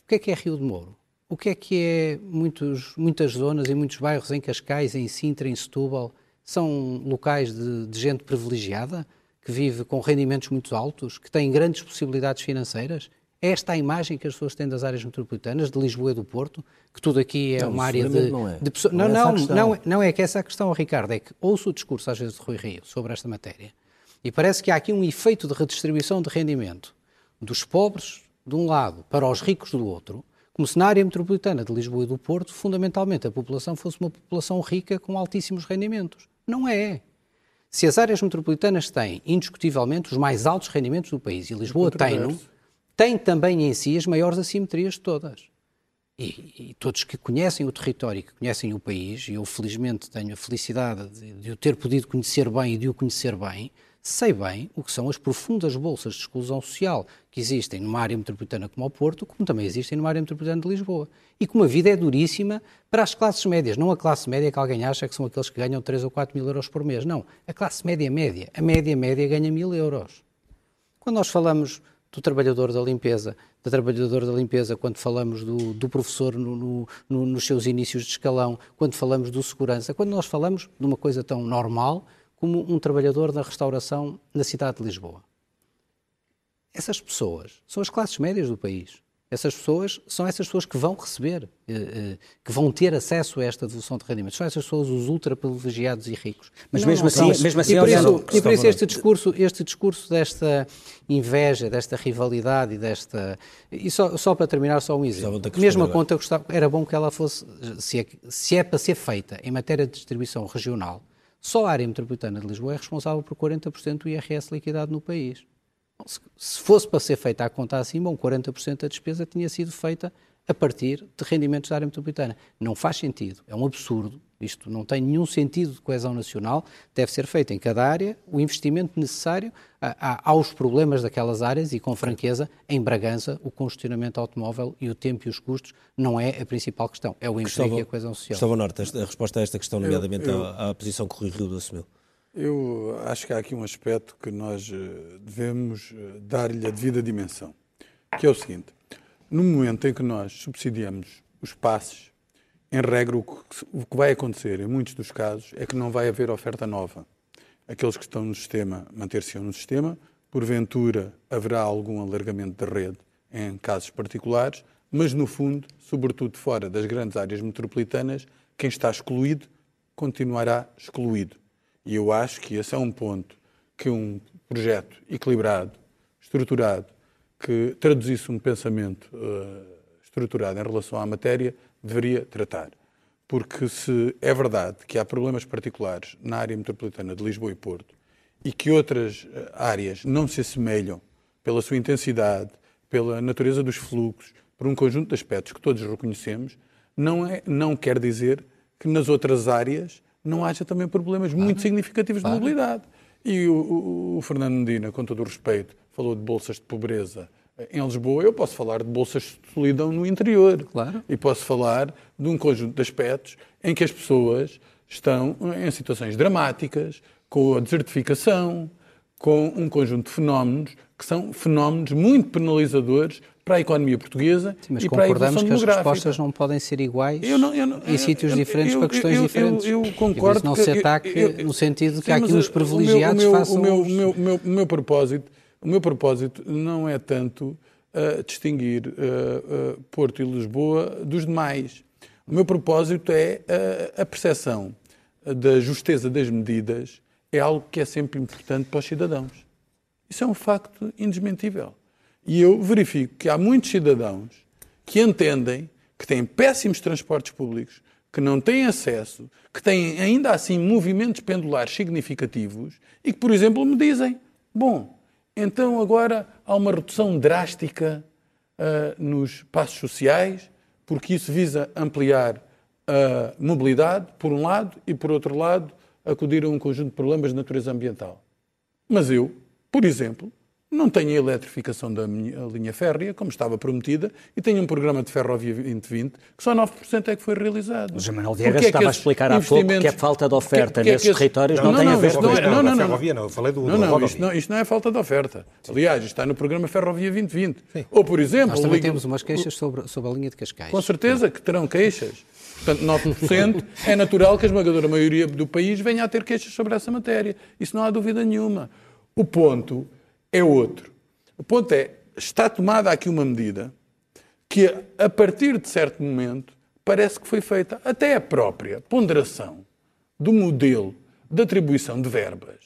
O que é que é Rio de Mouro? O que é que é muitos, muitas zonas e muitos bairros em Cascais, em Sintra, em Setúbal, são locais de, de gente privilegiada, que vive com rendimentos muito altos, que têm grandes possibilidades financeiras? É esta a imagem que as pessoas têm das áreas metropolitanas, de Lisboa e do Porto, que tudo aqui é não, uma área de, não é. de pessoas. Não, não, não, não, é, não é que essa é a questão, Ricardo, é que ouço o discurso às vezes de Rui Rio sobre esta matéria e parece que há aqui um efeito de redistribuição de rendimento dos pobres de um lado para os ricos do outro, como se na área metropolitana de Lisboa e do Porto, fundamentalmente a população fosse uma população rica com altíssimos rendimentos. Não é. Se as áreas metropolitanas têm, indiscutivelmente, os mais altos rendimentos do país, e Lisboa tem, tem também em si as maiores assimetrias de todas. E, e, todos que conhecem o território, que conhecem o país, e eu felizmente tenho a felicidade de, de o ter podido conhecer bem e de o conhecer bem, sei bem o que são as profundas bolsas de exclusão social que existem numa área metropolitana como o Porto, como também existem numa área metropolitana de Lisboa. E como a vida é duríssima para as classes médias. Não a classe média que alguém acha que são aqueles que ganham 3 ou 4 mil euros por mês. Não. A classe média média. A média média ganha mil euros. Quando nós falamos do trabalhador da limpeza, da trabalhadora da limpeza, quando falamos do, do professor no, no, no, nos seus inícios de escalão, quando falamos do segurança, quando nós falamos de uma coisa tão normal como um trabalhador da restauração na cidade de Lisboa. Essas pessoas são as classes médias do país. Essas pessoas são essas pessoas que vão receber, eh, eh, que vão ter acesso a esta devolução de rendimentos. São essas pessoas os ultra privilegiados e ricos. Mas não, mesmo, não assim, mesmo assim, e por isso, e por isso este discurso, este discurso desta inveja, desta rivalidade e desta e só, só para terminar só um exemplo. Mesmo a conta era bom que ela fosse, se é, se é para ser feita em matéria de distribuição regional, só a área metropolitana de Lisboa é responsável por 40% do IRS liquidado no país. Se fosse para ser feita a conta assim, bom, 40% da despesa tinha sido feita a partir de rendimentos da área metropolitana. Não faz sentido, é um absurdo. Isto não tem nenhum sentido de coesão nacional. Deve ser feito em cada área o investimento necessário a, a, aos problemas daquelas áreas e, com franqueza, em Bragança, o congestionamento automóvel e o tempo e os custos não é a principal questão, é o emprego e a coesão social. Gustavo Norte, a resposta a esta questão, nomeadamente eu, eu... à, à posição que o Rui Rio assumiu. Eu acho que há aqui um aspecto que nós eh, devemos eh, dar-lhe a devida dimensão, que é o seguinte: no momento em que nós subsidiamos os passes, em regra, o que vai acontecer, em muitos dos casos, é que não vai haver oferta nova. Aqueles que estão no sistema manter-se no sistema, porventura haverá algum alargamento da rede em casos particulares, mas no fundo, sobretudo fora das grandes áreas metropolitanas, quem está excluído continuará excluído. E eu acho que esse é um ponto que um projeto equilibrado, estruturado, que traduzisse um pensamento uh, estruturado em relação à matéria, deveria tratar. Porque se é verdade que há problemas particulares na área metropolitana de Lisboa e Porto e que outras eh, áreas não se assemelham pela sua intensidade, pela natureza dos fluxos, por um conjunto de aspectos que todos reconhecemos, não, é, não quer dizer que nas outras áreas não haja também problemas claro. muito significativos claro. de mobilidade. E o, o, o, Fernando Medina, com todo o respeito, falou de bolsas de pobreza em Lisboa. Eu posso falar de bolsas de solidão no interior. Claro. E posso falar de um conjunto de aspectos em que as pessoas estão em situações dramáticas, com a desertificação, com um conjunto de fenómenos que são fenómenos muito penalizadores para a economia portuguesa Sim, mas e para a evolução que as respostas não podem ser iguais eu não, eu não, em sítios diferentes eu, para questões eu, diferentes. Eu, concordo. não se ataque no sentido de que há aqui uns privilegiados o meu, façam... O meu, o meu, meu, o meu propósito, o meu propósito não é tanto uh, distinguir uh, uh, Porto e Lisboa dos demais. O meu propósito é a percepção da justeza das medidas é algo que é sempre importante para os cidadãos. Isso é um facto indesmentível. E eu verifico que há muitos cidadãos que entendem que têm péssimos transportes públicos, que não têm acesso, que têm ainda assim movimentos pendulares significativos e que, por exemplo, me dizem: bom, então agora há uma redução drástica uh, nos passos sociais, porque isso visa ampliar a mobilidade, por um lado, e por outro lado, acudir a um conjunto de problemas de natureza ambiental. Mas eu, por exemplo, não tenho a eletrificação da minha linha férrea, como estava prometida, e tenho um programa de ferrovia 2020 que só 9% é que foi realizado. O Manuel Viegas é estava a explicar há pouco que a falta de oferta que, que nesses territórios não, não, tem a ver com não, é, não, não, não, ferrovia, não, eu falei do, não, não, isto não, isto não é falta de oferta. Sim. Aliás, está no programa Ferrovia 2020. Sim. Ou, por exemplo... Nós também temos umas queixas sobre, sobre a linha de Cascais. Com certeza que terão queixas. Portanto, 9% é natural que a esmagadora maioria do país venha a ter queixas sobre essa matéria. Isso não há dúvida nenhuma. O ponto é outro. O ponto é, está tomada aqui uma medida que, a partir de certo momento, parece que foi feita até a própria ponderação do modelo de atribuição de verbas.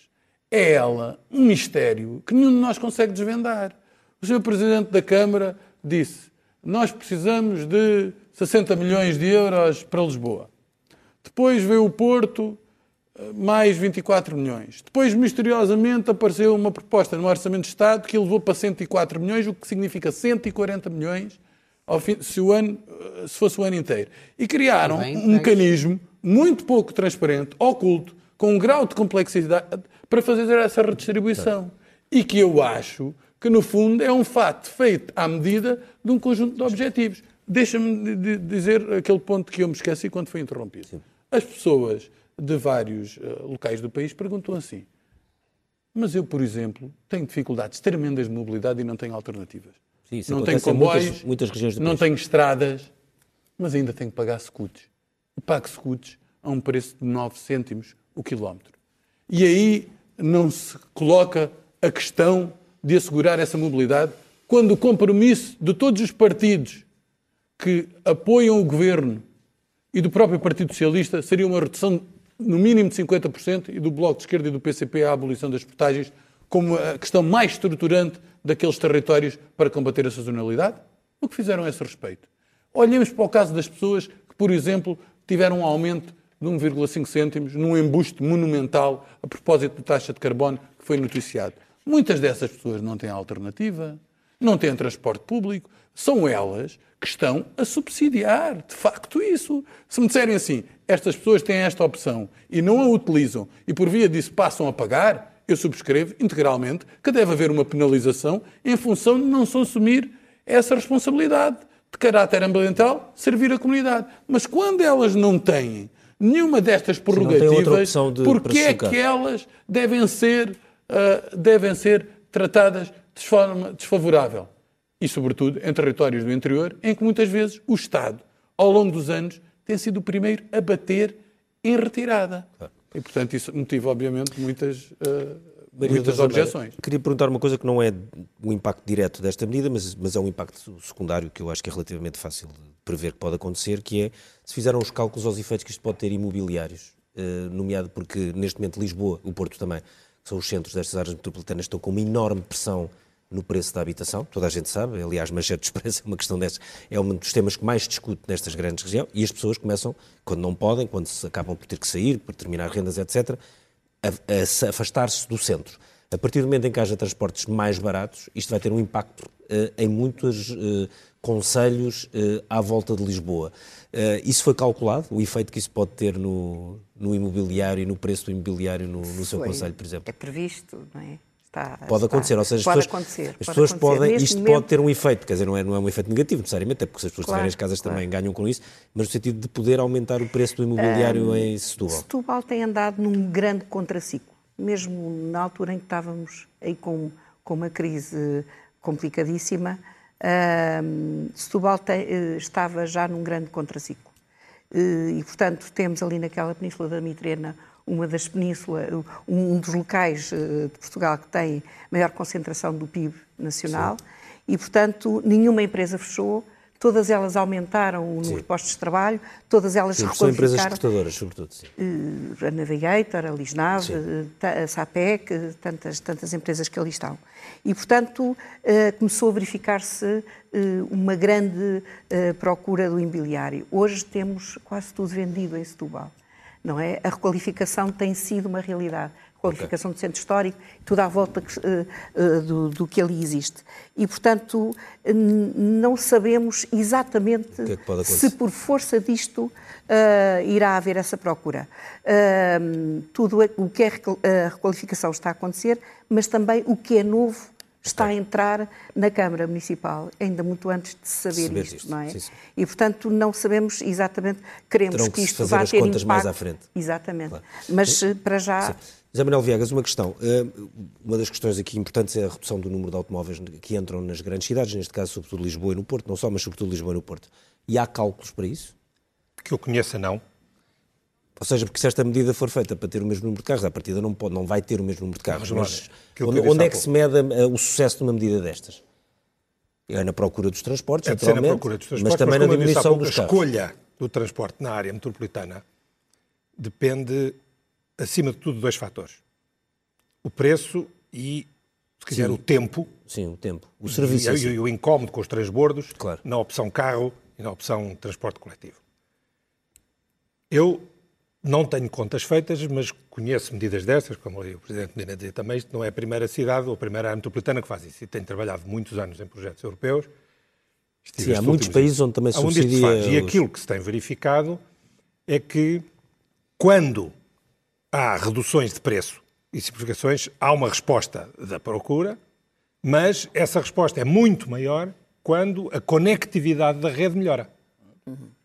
É ela um mistério que nenhum de nós consegue desvendar. O Sr. Presidente da Câmara disse: Nós precisamos de 60 milhões de euros para Lisboa. Depois veio o Porto, mais 24 milhões. Depois, misteriosamente, apareceu uma proposta no Orçamento de Estado que elevou para 104 milhões, o que significa 140 milhões fim, se, o ano, se fosse o ano inteiro. E criaram Bem, um mecanismo muito pouco transparente, oculto, com um grau de complexidade para fazer essa redistribuição. E que eu acho que, no fundo, é um fato feito à medida de um conjunto de objetivos. Deixa-me dizer aquele ponto que eu me esqueci quando foi interrompido. As pessoas de vários uh, locais do país perguntam assim: Mas eu, por exemplo, tenho dificuldades tremendas de mobilidade e não tenho alternativas. Sim, não tenho comboios, muitas, muitas regiões não país. tenho estradas, mas ainda tenho que pagar secutes. E pago secutes a um preço de 9 cêntimos o quilómetro. E aí não se coloca a questão de assegurar essa mobilidade quando o compromisso de todos os partidos que apoiam o governo e do próprio Partido Socialista seria uma redução no mínimo de 50% e do Bloco de Esquerda e do PCP a abolição das portagens como a questão mais estruturante daqueles territórios para combater a sazonalidade? O que fizeram a esse respeito? Olhemos para o caso das pessoas que, por exemplo, tiveram um aumento de 1,5 cêntimos num embuste monumental a propósito da taxa de carbono que foi noticiado. Muitas dessas pessoas não têm alternativa, não têm transporte público, são elas que estão a subsidiar, de facto, isso. Se me disserem assim, estas pessoas têm esta opção e não a utilizam e por via disso passam a pagar, eu subscrevo integralmente que deve haver uma penalização em função de não se assumir essa responsabilidade de caráter ambiental, servir a comunidade. Mas quando elas não têm nenhuma destas prerrogativas, porquê é que elas devem ser, uh, devem ser tratadas de forma desfavorável? E, sobretudo, em territórios do interior, em que muitas vezes o Estado, ao longo dos anos, tem sido o primeiro a bater em retirada. E, portanto, isso motiva, obviamente, muitas, uh, muitas objeções. Queria perguntar uma coisa que não é o impacto direto desta medida, mas, mas é um impacto secundário que eu acho que é relativamente fácil de prever que pode acontecer, que é se fizeram os cálculos aos efeitos que isto pode ter imobiliários, uh, nomeado porque, neste momento, Lisboa, o Porto também, que são os centros destas áreas metropolitanas, estão com uma enorme pressão no preço da habitação, toda a gente sabe, aliás, manchete de expresso é uma questão dessas, é um dos temas que mais discute nestas grandes regiões, e as pessoas começam, quando não podem, quando se acabam por ter que sair, por terminar rendas, etc., a, a afastar-se do centro. A partir do momento em que haja transportes mais baratos, isto vai ter um impacto uh, em muitos uh, conselhos uh, à volta de Lisboa. isso foi calculado, o efeito que isso pode ter no, no imobiliário e no preço do imobiliário no, no seu conselho, por exemplo? É previsto, não é? Está, pode está. acontecer, ou seja, pode as pessoas, acontecer, as pode acontecer. podem, Neste isto momento, pode ter um efeito, quer dizer, não é, não é um efeito negativo necessariamente, até porque se as pessoas claro, tiverem as casas claro. também ganham com isso, mas no sentido de poder aumentar o preço do imobiliário um, em Setúbal. Setúbal tem andado num grande contraciclo, mesmo na altura em que estávamos aí com, com uma crise complicadíssima, um, Setúbal te, estava já num grande contraciclo. E, portanto, temos ali naquela península da Mitrena uma das penínsulas, um dos locais de Portugal que tem maior concentração do PIB nacional Sim. e, portanto, nenhuma empresa fechou, todas elas aumentaram o número de postos de trabalho, todas elas sim, São empresas exportadoras, sobretudo. Sim. A Navigator, a Lisnave, a SAPEC, tantas, tantas empresas que ali estão. E, portanto, começou a verificar-se uma grande procura do imobiliário. Hoje temos quase tudo vendido em Setúbal não é? A requalificação tem sido uma realidade. A qualificação okay. do centro histórico, tudo à volta que, uh, uh, do, do, que ali existe. E, portanto, não sabemos exatamente é se por força disto uh, irá haver essa procura. tudo o que é a requalificação está a acontecer, mas também o que é novo está a entrar na Câmara Municipal, ainda muito antes de saber, saber isto, isto, não é? Sim, sim. E, portanto, não sabemos exatamente, queremos Terão que, que isto fazer vá as ter contas impacto. mais à frente. Exatamente. Claro. Mas, sim. para já... Sim. José Manuel Viegas, uma questão. Eh, uma das questões aqui importantes é a redução do número de automóveis que entram nas grandes cidades, neste caso, sobretudo Lisboa e no Porto, não só, mas sobretudo Lisboa e no Porto. E há cálculos para isso? Que eu conheça, não. Ou seja, porque se esta medida for feita para ter o mesmo número de carros, a partida não, pode, não vai ter o mesmo número de carros. Mas, mas onde, onde é que se mede o sucesso de uma medida destas? É na procura dos transportes, é naturalmente, procura dos transportes, mas também mas na diminuição pouco, dos carros. A escolha do transporte na área metropolitana depende, acima de tudo, de dois fatores. O preço e, se quiser, Sim. o tempo. Sim, o tempo. O serviço. E, e, e o incómodo com os transbordos claro. na opção carro e na opção transporte coletivo. Eu não tenho contas feitas, mas conheço medidas destas, como o Presidente Medina dizia também, isto não é a primeira cidade ou a primeira área metropolitana que faz isso. E tenho trabalhado muitos anos em projetos europeus. Sim, há muitos países onde também se subsidia... Faz. E aquilo que se tem verificado é que quando há reduções de preço e simplificações, há uma resposta da procura, mas essa resposta é muito maior quando a conectividade da rede melhora.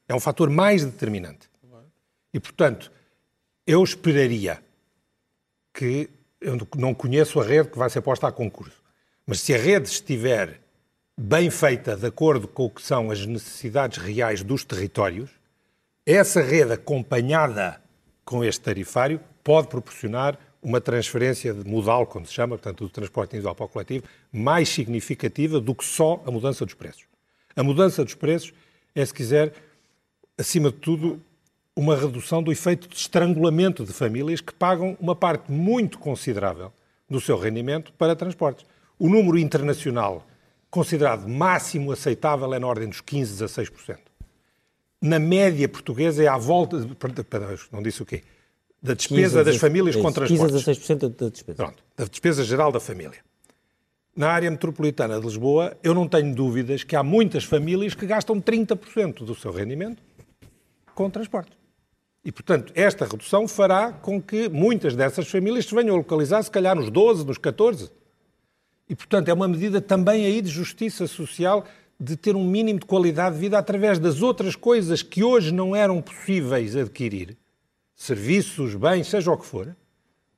É um fator mais determinante. E, portanto, eu esperaria que. Eu não conheço a rede que vai ser posta a concurso, mas se a rede estiver bem feita, de acordo com o que são as necessidades reais dos territórios, essa rede acompanhada com este tarifário pode proporcionar uma transferência de modal, como se chama, portanto, do transporte individual para o coletivo, mais significativa do que só a mudança dos preços. A mudança dos preços é, se quiser, acima de tudo, uma redução do efeito de estrangulamento de famílias que pagam uma parte muito considerável do seu rendimento para transportes. O número internacional considerado máximo aceitável é na ordem dos 15% a 16%. Na média portuguesa é à volta, não disse o quê? Da despesa das famílias com transportes. 15% a 16% da despesa. Pronto, da despesa geral da família. Na área metropolitana de Lisboa, eu não tenho dúvidas que há muitas famílias que gastam 30% do seu rendimento com transporte. E, portanto, esta redução fará com que muitas dessas famílias se venham a localizar, se calhar, nos 12, nos 14. E, portanto, é uma medida também aí de justiça social, de ter um mínimo de qualidade de vida através das outras coisas que hoje não eram possíveis adquirir, serviços, bens, seja o que for,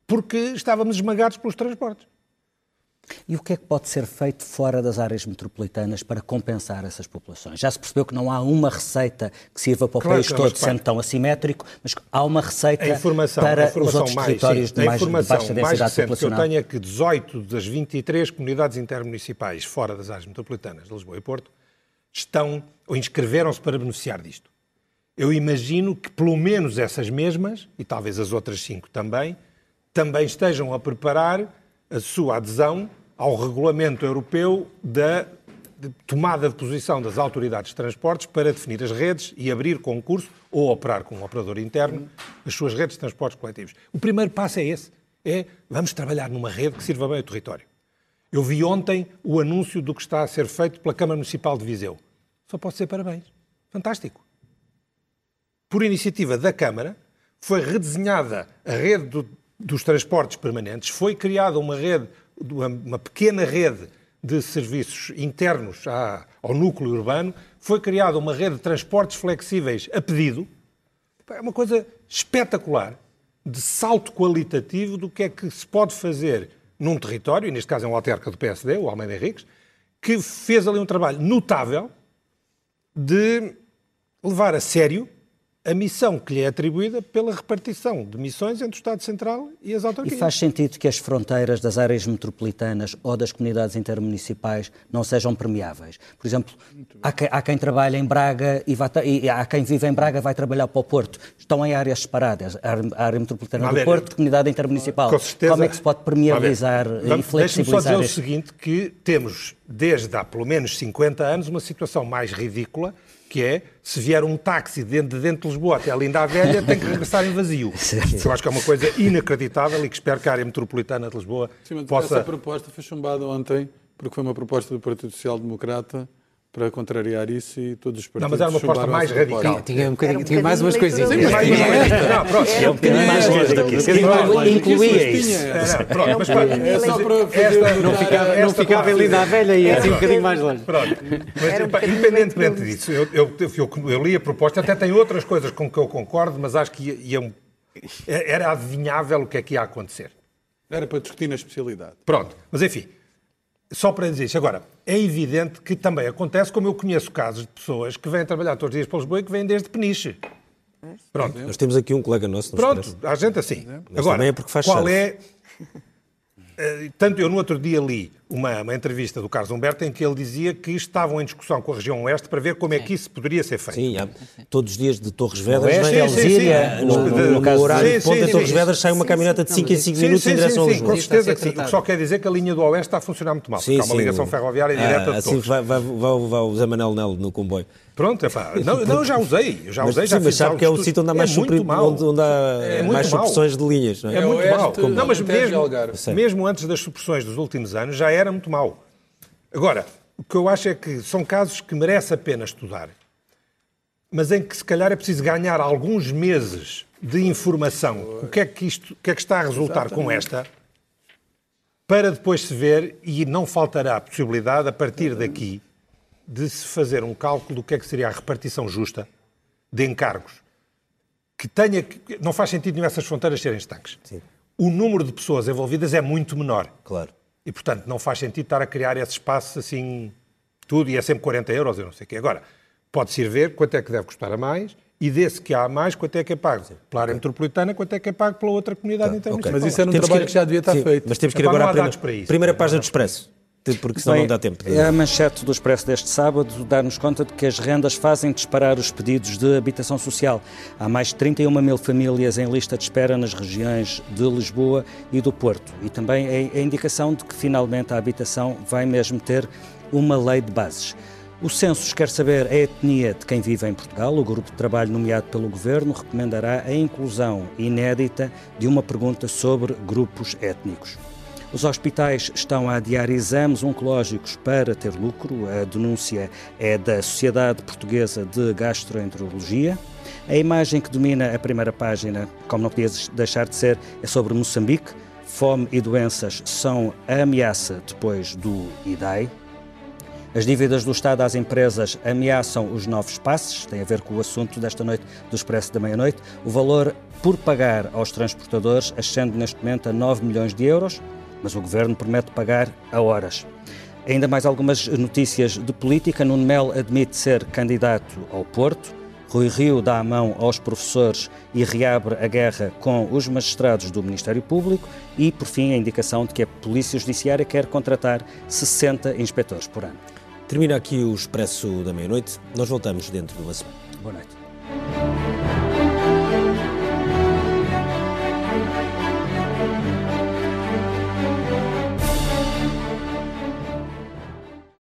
porque estávamos esmagados pelos transportes. E o que é que pode ser feito fora das áreas metropolitanas para compensar essas populações? Já se percebeu que não há uma receita que sirva para o claro, país todo, sendo tão assimétrico, mas há uma receita para os outros mais, territórios sim, de mais, de baixa mais densidade que eu tenho é que 18 das 23 comunidades intermunicipais fora das áreas metropolitanas de Lisboa e Porto estão ou inscreveram-se para beneficiar disto. Eu imagino que pelo menos essas mesmas, e talvez as outras cinco também, também estejam a preparar a sua adesão ao regulamento europeu da tomada de posição das autoridades de transportes para definir as redes e abrir concurso ou operar com um operador interno as suas redes de transportes coletivos. O primeiro passo é esse, é vamos trabalhar numa rede que sirva bem ao território. Eu vi ontem o anúncio do que está a ser feito pela Câmara Municipal de Viseu. Só posso ser parabéns. Fantástico. Por iniciativa da Câmara, foi redesenhada a rede do, dos transportes permanentes, foi criada uma rede uma, pequena rede de serviços internos à, ao núcleo urbano, foi criada uma rede de transportes flexíveis a pedido. É uma coisa espetacular, de salto qualitativo do que é que se pode fazer num território, e neste caso é um autarca do PSD, o Almeida Henriques, que fez ali um trabalho notável de levar a sério a missão que lhe é atribuída pela repartição de missões entre o Estado Central e as autarquias. E faz sentido que as fronteiras das áreas metropolitanas ou das comunidades intermunicipais não sejam permeáveis? Por exemplo, há quem, há quem trabalha em Braga e, vai, e, há quem vive em Braga e vai trabalhar para o Porto. Estão em áreas separadas, a área metropolitana do ver, Porto, comunidade intermunicipal. Com certeza. Como é que se pode permeabilizar e flexibilizar? Deixe-me só dizer o seguinte, que temos, desde há pelo menos 50 anos, uma situação mais ridícula que é, se vier um táxi de dentro de, dentro de Lisboa até a Linda Velha, tem que regressar em vazio. Eu acho que é uma coisa inacreditável e que espero que a área metropolitana de Lisboa Sim, possa... Essa proposta foi chumbada ontem, porque foi uma proposta do Partido Social Democrata para contrariar isso e todos os partidos Não, mas era uma proposta mais radical. Tinha, um bocadinho, um tinha mais umas coisinhas. Sim, mais Não, pronto. É um bocadinho mais longe daqui. Incluía isso. Pronto, mas é só para fazer... Não ficava, não ficava em linda a velha e assim um bocadinho mais longe. Pronto. Mas, independentemente disso, eu, eu, eu, eu li a proposta, até tem outras coisas com que eu concordo, mas acho que ia, era adivinhável o que é que ia acontecer. Era para discutir na especialidade. Pronto. Mas, enfim, só para dizer isto. Agora, é evidente que também acontece, como eu conheço casos de pessoas que vêm trabalhar todos os dias para Lisboa e que vêm desde Peniche. Pronto. Nós temos aqui um colega nosso. Pronto, há gente assim. Mas Agora, é porque faz qual é tanto eu no outro dia li uma, uma, entrevista do Carlos Humberto em que ele dizia que estavam em discussão com a região oeste para ver como é que isso poderia ser feito. Sim, todos os dias de Torres Vedras, vem Alzíria, no, no, no, no horário de ponta em Torres Vedras sai uma caminhoneta de 5 em 5 minutos em direção a Lisboa. Com certeza que sim, o que só quer dizer que a linha do oeste está a funcionar muito mal, sim, porque há uma ligação ferroviária direta ah, de Torres. Assim vai, vai, vai, vai o Zé Manel Nelo no comboio. Pronto, epá, não, não, já usei, eu já usei, mas, já sim, mas sabe que é o sítio onde há mais, é supri, onde, onde há é mais supressões de linhas, não é? É, muito mal. Não, mas mesmo, mesmo antes das supressões dos últimos anos já era muito mal. Agora, o que eu acho é que são casos que merece a pena estudar, mas em que se calhar é preciso ganhar alguns meses de informação. O que é que, isto, o que, é que está a resultar Exatamente. com esta? Para depois se ver, e não faltará a possibilidade, a partir daqui, de se fazer um cálculo do que é que seria a repartição justa de encargos. Que tenha. Não faz sentido nenhum essas fronteiras serem estanques. Sim. O número de pessoas envolvidas é muito menor. Claro. E, portanto, não faz sentido estar a criar esse espaço assim, tudo, e é sempre 40 euros, eu não sei o quê. Agora, pode-se ir ver quanto é que deve custar a mais e desse que há mais, quanto é que é pago pela área metropolitana, quanto é que é pago pela outra comunidade intermunicipal. Mas isso era um temos trabalho que, ir... que, já devia estar Sim, feito. Mas temos que ir agora à prim... primeira página do Expresso porque senão Bem, não dá tempo. De... A manchete do Expresso deste sábado dá-nos conta de que as rendas fazem disparar os pedidos de habitação social. Há mais de 31 mil famílias em lista de espera nas regiões de Lisboa e do Porto. E também é a indicação de que finalmente a habitação vai mesmo ter uma lei de bases. O Census quer saber a etnia de quem vive em Portugal. O grupo de trabalho nomeado pelo Governo recomendará a inclusão inédita de uma pergunta sobre grupos étnicos. Os hospitais estão a adiar exames oncológicos para ter lucro. A denúncia é da Sociedade Portuguesa de Gastroenterologia. A imagem que domina a primeira página, como não podia deixar de ser, é sobre Moçambique. Fome e doenças são a ameaça depois do IDAI. As dívidas do Estado às empresas ameaçam os novos passes, tem a ver com o assunto desta noite do Expresso da Meia-Noite. O valor por pagar aos transportadores ascende neste momento a 9 milhões de euros mas o governo promete pagar a horas. Ainda mais algumas notícias de política. Nuno Mel admite ser candidato ao Porto. Rui Rio dá a mão aos professores e reabre a guerra com os magistrados do Ministério Público. E, por fim, a indicação de que a Polícia Judiciária quer contratar 60 inspectores por ano. Termina aqui o Expresso da Meia-Noite. Nós voltamos dentro de uma semana. Boa noite.